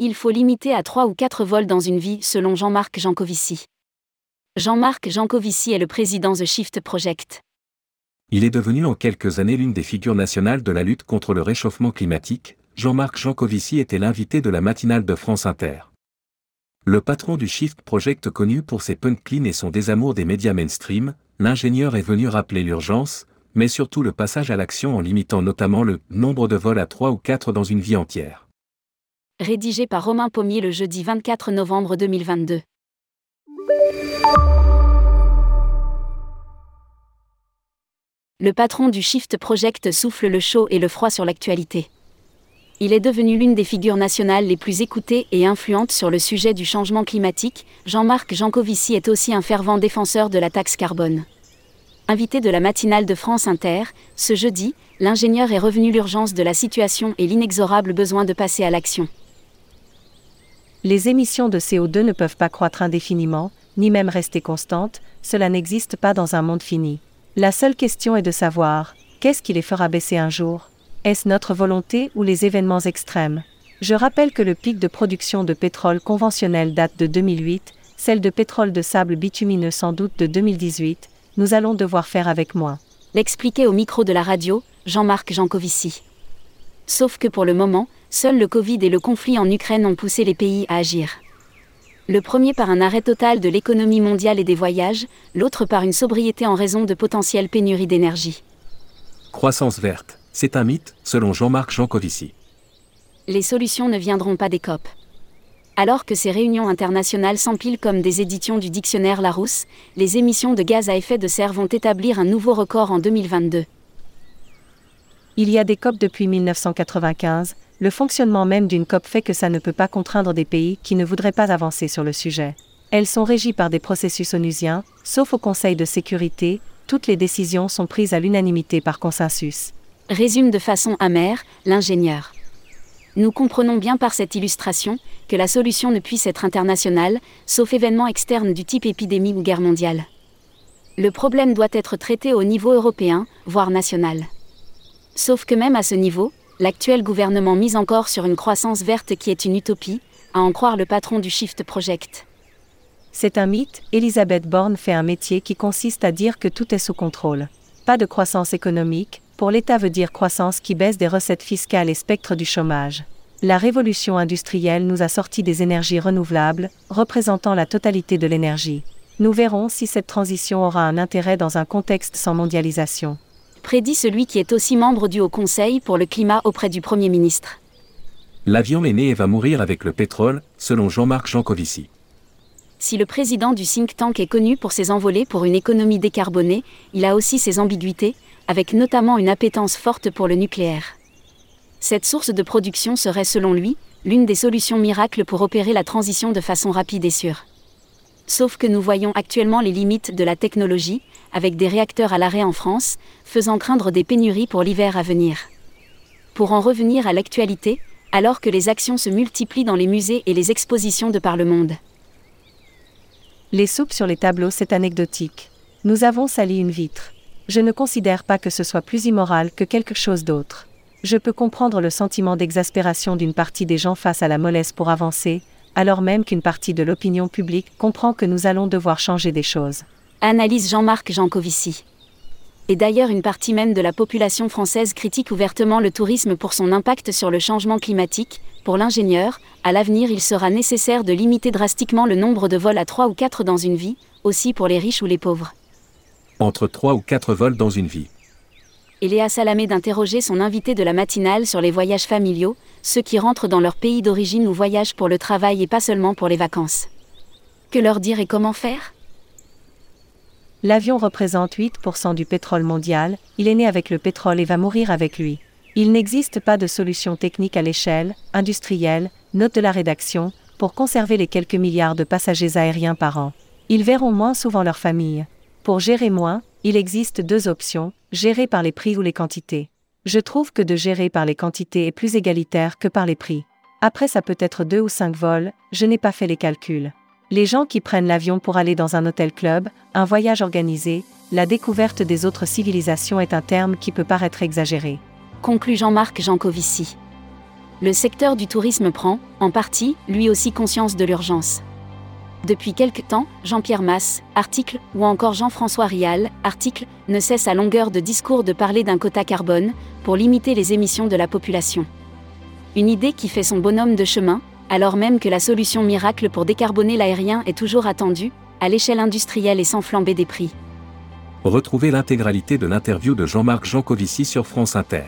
Il faut limiter à 3 ou 4 vols dans une vie, selon Jean-Marc Jancovici. Jean-Marc Jancovici est le président The Shift Project. Il est devenu en quelques années l'une des figures nationales de la lutte contre le réchauffement climatique. Jean-Marc Jancovici était l'invité de la matinale de France Inter. Le patron du Shift Project connu pour ses punchlines et son désamour des médias mainstream, l'ingénieur est venu rappeler l'urgence, mais surtout le passage à l'action en limitant notamment le nombre de vols à 3 ou 4 dans une vie entière rédigé par Romain Pommier le jeudi 24 novembre 2022. Le patron du Shift Project souffle le chaud et le froid sur l'actualité. Il est devenu l'une des figures nationales les plus écoutées et influentes sur le sujet du changement climatique. Jean-Marc Jancovici est aussi un fervent défenseur de la taxe carbone. Invité de la matinale de France Inter, ce jeudi, l'ingénieur est revenu l'urgence de la situation et l'inexorable besoin de passer à l'action. Les émissions de CO2 ne peuvent pas croître indéfiniment, ni même rester constantes, cela n'existe pas dans un monde fini. La seule question est de savoir, qu'est-ce qui les fera baisser un jour? Est-ce notre volonté ou les événements extrêmes? Je rappelle que le pic de production de pétrole conventionnel date de 2008, celle de pétrole de sable bitumineux sans doute de 2018, nous allons devoir faire avec moins. L'expliquait au micro de la radio, Jean-Marc Jancovici. Sauf que pour le moment, Seuls le Covid et le conflit en Ukraine ont poussé les pays à agir. Le premier par un arrêt total de l'économie mondiale et des voyages, l'autre par une sobriété en raison de potentielles pénuries d'énergie. Croissance verte, c'est un mythe, selon Jean-Marc Jancovici. Les solutions ne viendront pas des COP. Alors que ces réunions internationales s'empilent comme des éditions du dictionnaire Larousse, les émissions de gaz à effet de serre vont établir un nouveau record en 2022. Il y a des COP depuis 1995, le fonctionnement même d'une COP fait que ça ne peut pas contraindre des pays qui ne voudraient pas avancer sur le sujet. Elles sont régies par des processus onusiens, sauf au Conseil de sécurité, toutes les décisions sont prises à l'unanimité par consensus. Résume de façon amère l'ingénieur. Nous comprenons bien par cette illustration que la solution ne puisse être internationale, sauf événement externe du type épidémie ou guerre mondiale. Le problème doit être traité au niveau européen, voire national. Sauf que même à ce niveau, l'actuel gouvernement mise encore sur une croissance verte qui est une utopie, à en croire le patron du Shift Project. C'est un mythe, Elisabeth Borne fait un métier qui consiste à dire que tout est sous contrôle. Pas de croissance économique, pour l'État veut dire croissance qui baisse des recettes fiscales et spectre du chômage. La révolution industrielle nous a sorti des énergies renouvelables, représentant la totalité de l'énergie. Nous verrons si cette transition aura un intérêt dans un contexte sans mondialisation prédit celui qui est aussi membre du Haut Conseil pour le climat auprès du Premier ministre. L'avion est né et va mourir avec le pétrole, selon Jean-Marc Jancovici. Si le président du think tank est connu pour ses envolées pour une économie décarbonée, il a aussi ses ambiguïtés, avec notamment une appétence forte pour le nucléaire. Cette source de production serait selon lui, l'une des solutions miracles pour opérer la transition de façon rapide et sûre. Sauf que nous voyons actuellement les limites de la technologie, avec des réacteurs à l'arrêt en France, faisant craindre des pénuries pour l'hiver à venir. Pour en revenir à l'actualité, alors que les actions se multiplient dans les musées et les expositions de par le monde. Les soupes sur les tableaux, c'est anecdotique. Nous avons sali une vitre. Je ne considère pas que ce soit plus immoral que quelque chose d'autre. Je peux comprendre le sentiment d'exaspération d'une partie des gens face à la mollesse pour avancer, alors même qu'une partie de l'opinion publique comprend que nous allons devoir changer des choses analyse Jean-Marc Jancovici. Et d'ailleurs une partie même de la population française critique ouvertement le tourisme pour son impact sur le changement climatique. Pour l'ingénieur, à l'avenir il sera nécessaire de limiter drastiquement le nombre de vols à 3 ou 4 dans une vie, aussi pour les riches ou les pauvres. Entre 3 ou 4 vols dans une vie. Et Léa Salamé d'interroger son invité de la matinale sur les voyages familiaux, ceux qui rentrent dans leur pays d'origine ou voyagent pour le travail et pas seulement pour les vacances. Que leur dire et comment faire? L'avion représente 8% du pétrole mondial, il est né avec le pétrole et va mourir avec lui. Il n'existe pas de solution technique à l'échelle, industrielle, note de la rédaction, pour conserver les quelques milliards de passagers aériens par an. Ils verront moins souvent leur famille. Pour gérer moins, il existe deux options, gérer par les prix ou les quantités. Je trouve que de gérer par les quantités est plus égalitaire que par les prix. Après ça peut être deux ou cinq vols, je n'ai pas fait les calculs. Les gens qui prennent l'avion pour aller dans un hôtel club, un voyage organisé, la découverte des autres civilisations est un terme qui peut paraître exagéré. Conclut Jean-Marc Jancovici. Le secteur du tourisme prend, en partie, lui aussi conscience de l'urgence. Depuis quelque temps, Jean-Pierre Masse, article, ou encore Jean-François Rial, article, ne cesse à longueur de discours de parler d'un quota carbone, pour limiter les émissions de la population. Une idée qui fait son bonhomme de chemin, alors même que la solution miracle pour décarboner l'aérien est toujours attendue, à l'échelle industrielle et sans flamber des prix. Retrouvez l'intégralité de l'interview de Jean-Marc Jancovici sur France Inter.